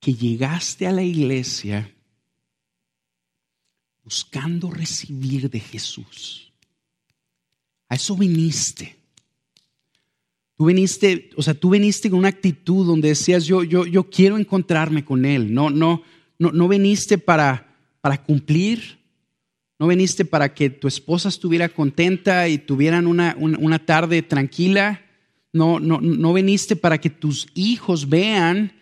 que llegaste a la iglesia buscando recibir de Jesús. A eso viniste. Tú viniste, o sea, tú viniste con una actitud donde decías, yo, yo, yo quiero encontrarme con Él. No, no, no, no viniste para, para cumplir, no viniste para que tu esposa estuviera contenta y tuvieran una, tarde tranquila. No, no, no viniste para que tus hijos vean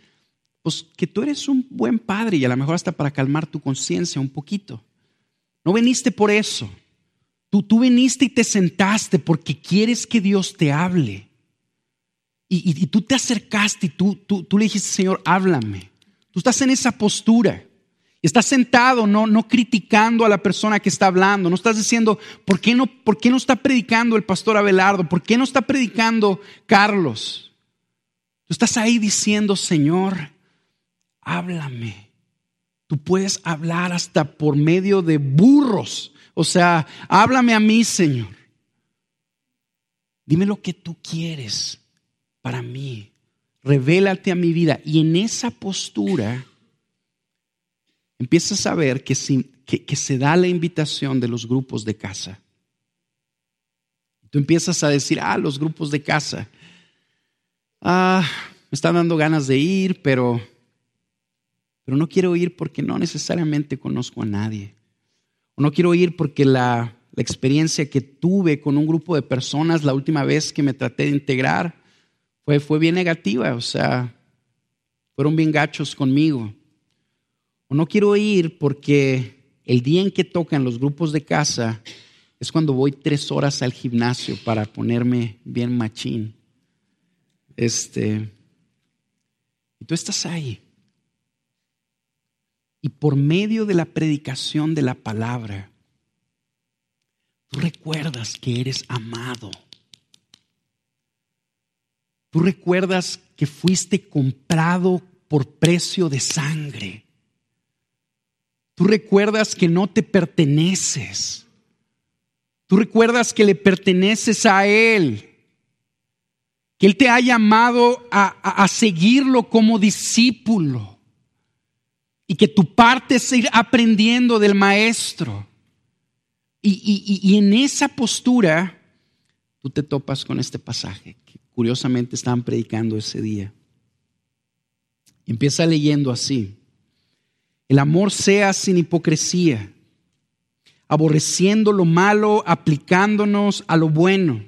pues que tú eres un buen padre y a lo mejor hasta para calmar tu conciencia un poquito. No veniste por eso. Tú, tú viniste y te sentaste porque quieres que Dios te hable. Y, tú te acercaste y tú, tú, tú le dijiste, Señor, háblame. Tú estás en esa postura. Estás sentado, no, no criticando a la persona que está hablando. No estás diciendo, ¿por qué, no, ¿por qué no está predicando el pastor Abelardo? ¿Por qué no está predicando Carlos? Tú estás ahí diciendo, Señor, háblame. Tú puedes hablar hasta por medio de burros. O sea, háblame a mí, Señor. Dime lo que tú quieres para mí. Revélate a mi vida. Y en esa postura empiezas a ver que, que, se da la invitación de los grupos de casa. Tú empiezas a decir, ah, los grupos de casa. Ah, me están dando ganas de ir, pero pero no quiero ir porque no necesariamente conozco a nadie. O no quiero ir porque la, experiencia que tuve con un grupo de personas la última vez que me traté de integrar fue, fue bien negativa, o sea, fueron bien gachos conmigo. O no quiero ir porque el día en que tocan los grupos de casa es cuando voy tres horas al gimnasio para ponerme bien machín. Este, y tú estás ahí. Y por medio de la predicación de la palabra, tú recuerdas que eres amado. Tú recuerdas que fuiste comprado por precio de sangre. Tú recuerdas que no te perteneces. Tú recuerdas que le perteneces a Él. Que Él te ha llamado a, a seguirlo como discípulo y que tu parte es ir aprendiendo del maestro. Y, en esa postura tú te topas con este pasaje que curiosamente estaban predicando ese día. Empieza leyendo así. El amor sea sin hipocresía, aborreciendo lo malo, aplicándonos a lo bueno.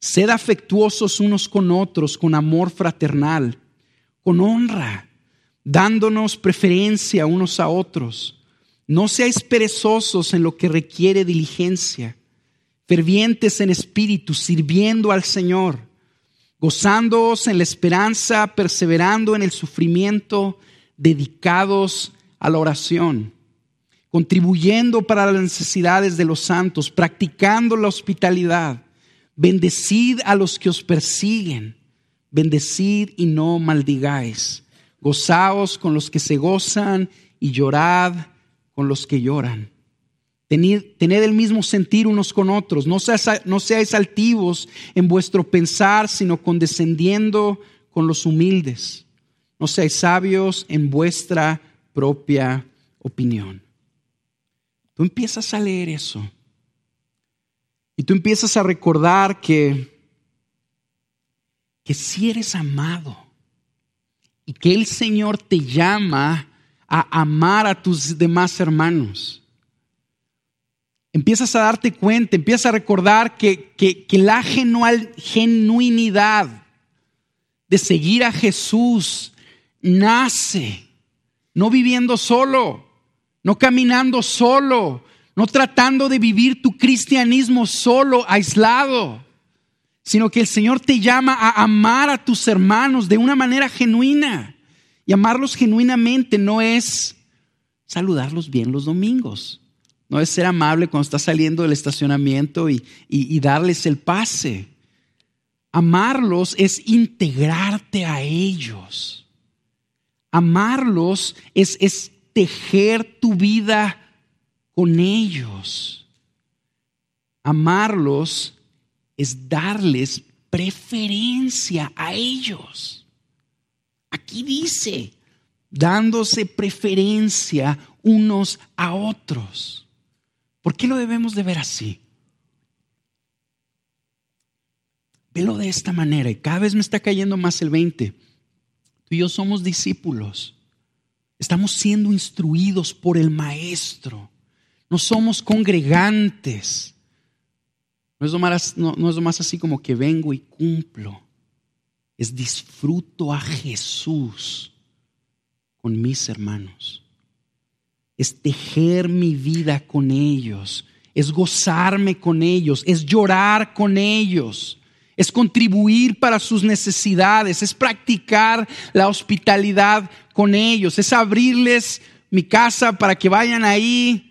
Sed afectuosos unos con otros con amor fraternal, con honra dándonos preferencia unos a otros. No seáis perezosos en lo que requiere diligencia, fervientes en espíritu, sirviendo al Señor, gozándoos en la esperanza, perseverando en el sufrimiento, dedicados a la oración, contribuyendo para las necesidades de los santos, practicando la hospitalidad. Bendecid a los que os persiguen, bendecid y no maldigáis Gozaos con los que se gozan y llorad con los que lloran. Tened, el mismo sentir unos con otros. No, seáis altivos en vuestro pensar, sino condescendiendo con los humildes. No seáis sabios en vuestra propia opinión. Tú empiezas a leer eso. Y tú empiezas a recordar que, que si eres amado, y que el Señor te llama a amar a tus demás hermanos. Empiezas a darte cuenta, empiezas a recordar que, que, la genuinidad de seguir a Jesús nace no viviendo solo, no caminando solo, no tratando de vivir tu cristianismo solo, aislado sino que el Señor te llama a amar a tus hermanos de una manera genuina. Y amarlos genuinamente no es saludarlos bien los domingos, no es ser amable cuando estás saliendo del estacionamiento y, darles el pase. Amarlos es integrarte a ellos. Amarlos es, es tejer tu vida con ellos. Amarlos es darles preferencia a ellos. Aquí dice, dándose preferencia unos a otros. ¿Por qué lo debemos de ver así? Velo de esta manera y cada vez me está cayendo más el 20. Tú y yo somos discípulos. Estamos siendo instruidos por el Maestro. No somos congregantes. No es, lo más, no, es así como que vengo y cumplo. Es disfruto a Jesús con mis hermanos. Es tejer mi vida con ellos, es gozarme con ellos, es llorar con ellos, es contribuir para sus necesidades, es practicar la hospitalidad con ellos, es abrirles mi casa para que vayan ahí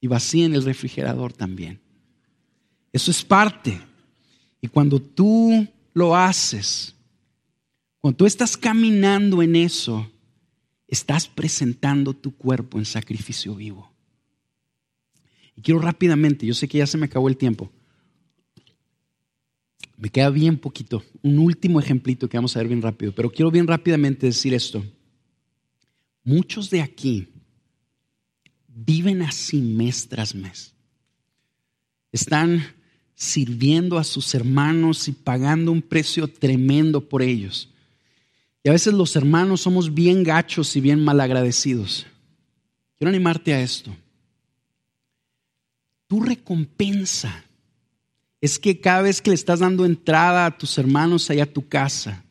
y vacíen el refrigerador también. Eso es parte. Y cuando tú lo haces, cuando tú estás caminando en eso, estás presentando tu cuerpo en sacrificio vivo. Y quiero rápidamente, yo sé que ya se me acabó el tiempo, me queda bien poquito, un último ejemplito que vamos a ver bien rápido, pero quiero bien rápidamente decir esto. Muchos de aquí viven así mes tras mes. Están sirviendo a sus hermanos y pagando un precio tremendo por ellos. Y a veces los hermanos somos bien gachos y bien malagradecidos. Quiero animarte a esto. Tu recompensa es que cada vez que le estás dando entrada a tus hermanos allá a tu casa,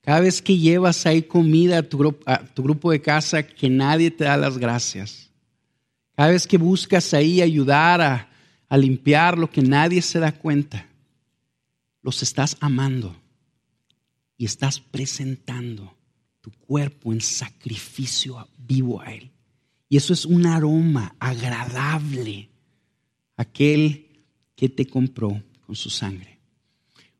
cada vez que llevas ahí comida a tu, a tu grupo de casa, que nadie te da las gracias. Cada vez que buscas ahí ayudar a, a limpiar lo que nadie se da cuenta, los estás amando y estás presentando tu cuerpo en sacrificio vivo a Él. Y eso es un aroma agradable, aquel que te compró con su sangre.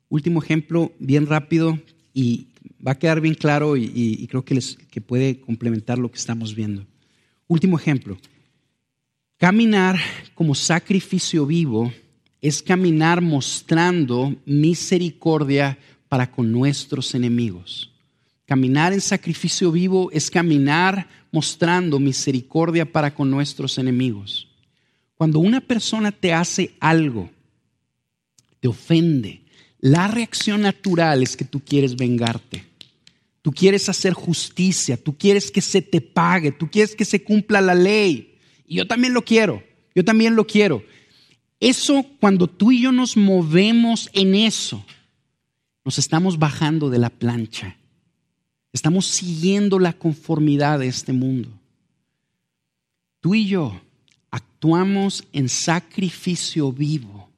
Último ejemplo, bien rápido, y va a quedar bien claro y, creo que, les, que puede complementar lo que estamos viendo. Último ejemplo, caminar como sacrificio vivo es caminar mostrando misericordia para con nuestros enemigos. Caminar en sacrificio vivo es caminar mostrando misericordia para con nuestros enemigos. Cuando una persona te hace algo, te ofende, la reacción natural es que tú quieres vengarte. Tú quieres hacer justicia, tú quieres que se te pague, tú quieres que se cumpla la ley. Y yo también lo quiero, yo también lo quiero. Eso, cuando tú y yo nos movemos en eso, nos estamos bajando de la plancha. Estamos siguiendo la conformidad de este mundo. Tú y yo actuamos en sacrificio vivo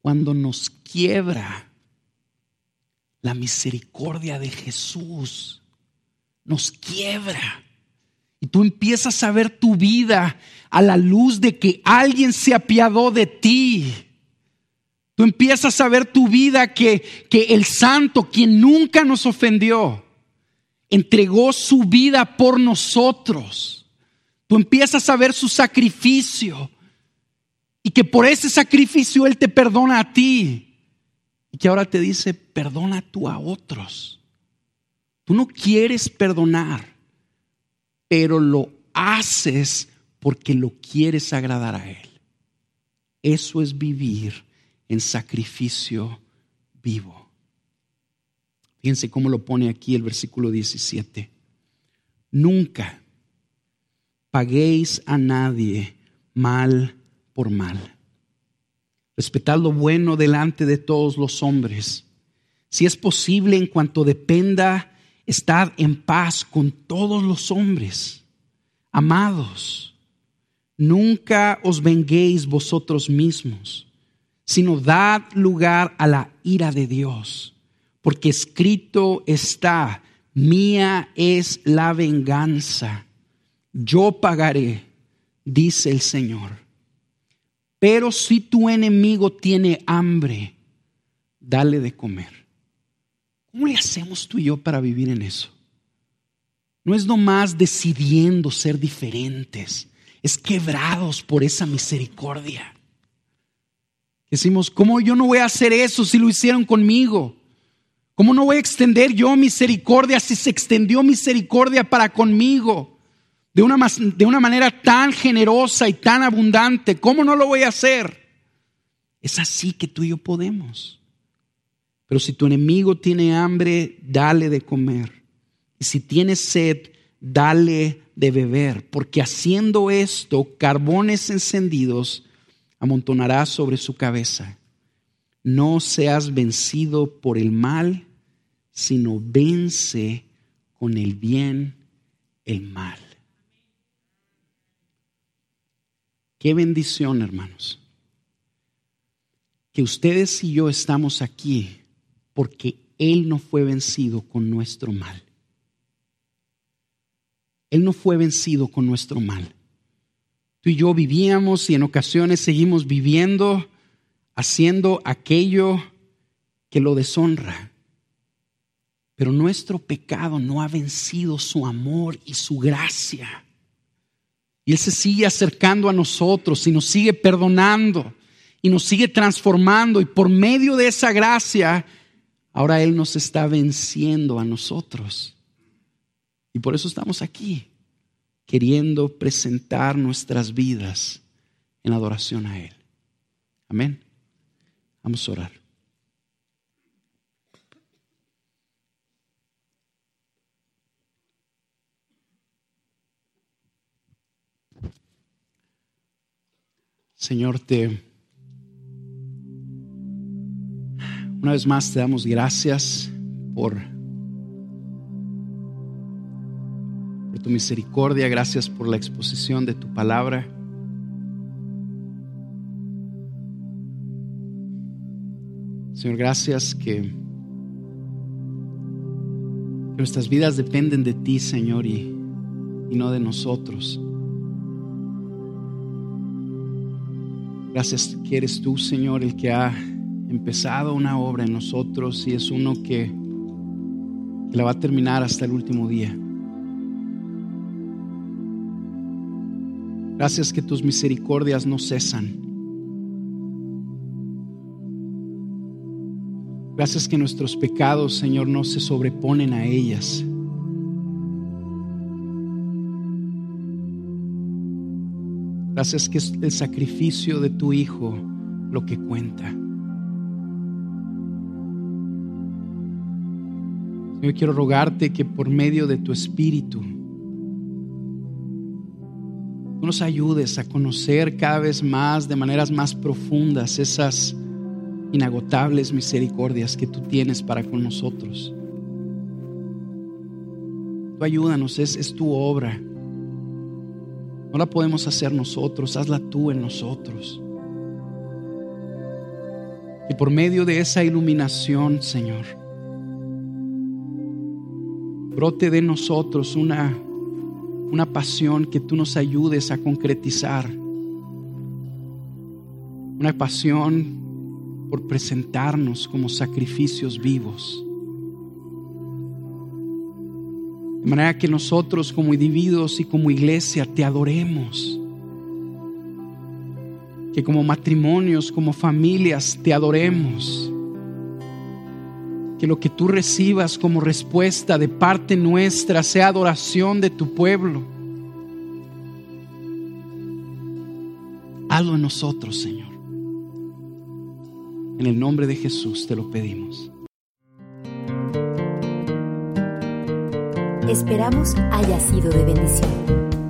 cuando nos quiebra la misericordia de Jesús. Nos quiebra. Y tú empiezas a ver tu vida a la luz de que alguien se apiadó de ti Tú empiezas a ver tu vida que, que el santo, quien nunca nos ofendió, entregó su vida por nosotros. Tú empiezas a ver su sacrificio y que por ese sacrificio Él te perdona a ti y que ahora te dice, perdona tú a otros. Tú no quieres perdonar, pero lo haces porque lo quieres agradar a Él. Eso es vivir en sacrificio vivo. Fíjense cómo lo pone aquí el versículo 17. Nunca paguéis a nadie mal por mal. Respetad lo bueno delante de todos los hombres. Si es posible, en cuanto dependa, estad en paz con todos los hombres. Amados, nunca os venguéis vosotros mismos sino dad lugar a la ira de Dios, porque escrito está, mía es la venganza, yo pagaré, dice el Señor. Pero si tu enemigo tiene hambre, dale de comer. ¿Cómo le hacemos tú y yo para vivir en eso? No es nomás decidiendo ser diferentes, es quebrados por esa misericordia. Decimos, ¿cómo yo no voy a hacer eso si lo hicieron conmigo? ¿Cómo no voy a extender yo misericordia si se extendió misericordia para conmigo? De una, de una manera tan generosa y tan abundante. ¿Cómo no lo voy a hacer? Es así que tú y yo podemos. Pero si tu enemigo tiene hambre, dale de comer. Y si tiene sed, dale de beber. Porque haciendo esto, carbones encendidos amontonará sobre su cabeza. No seas vencido por el mal, sino vence con el bien el mal. Qué bendición, hermanos. Que ustedes y yo estamos aquí porque Él no fue vencido con nuestro mal. Él no fue vencido con nuestro mal. Tú y yo vivíamos y en ocasiones seguimos viviendo, haciendo aquello que lo deshonra. Pero nuestro pecado no ha vencido su amor y su gracia. Y Él se sigue acercando a nosotros y nos sigue perdonando y nos sigue transformando. Y por medio de esa gracia, ahora Él nos está venciendo a nosotros. Y por eso estamos aquí, queriendo presentar nuestras vidas en adoración a Él. Amén. Vamos a orar. Señor, te una vez más te damos gracias por tu misericordia, gracias por la exposición de tu palabra. Señor, gracias que, que nuestras vidas dependen de ti, Señor, y, y no de nosotros. Gracias que eres tú, Señor, el que ha empezado una obra en nosotros y es uno que, que la va a terminar hasta el último día. Gracias que tus misericordias no cesan. Gracias que nuestros pecados, Señor, no se sobreponen a ellas. Gracias que es el sacrificio de tu Hijo lo que cuenta. Yo quiero rogarte que por medio de tu Espíritu, tú nos ayudes a conocer cada vez más, de maneras más profundas, esas inagotables misericordias que tú tienes para con nosotros. Tú ayúdanos, es, es tu obra. No la podemos hacer nosotros, hazla tú en nosotros. Y por medio de esa iluminación, Señor, brote de nosotros una, una pasión que tú nos ayudes a concretizar. Una pasión por presentarnos como sacrificios vivos. De manera que nosotros como individuos y como iglesia te adoremos. Que como matrimonios, como familias, te adoremos. Que lo que tú recibas como respuesta de parte nuestra sea adoración de tu pueblo. Hazlo en nosotros, Señor. En el nombre de Jesús te lo pedimos. Esperamos haya sido de bendición.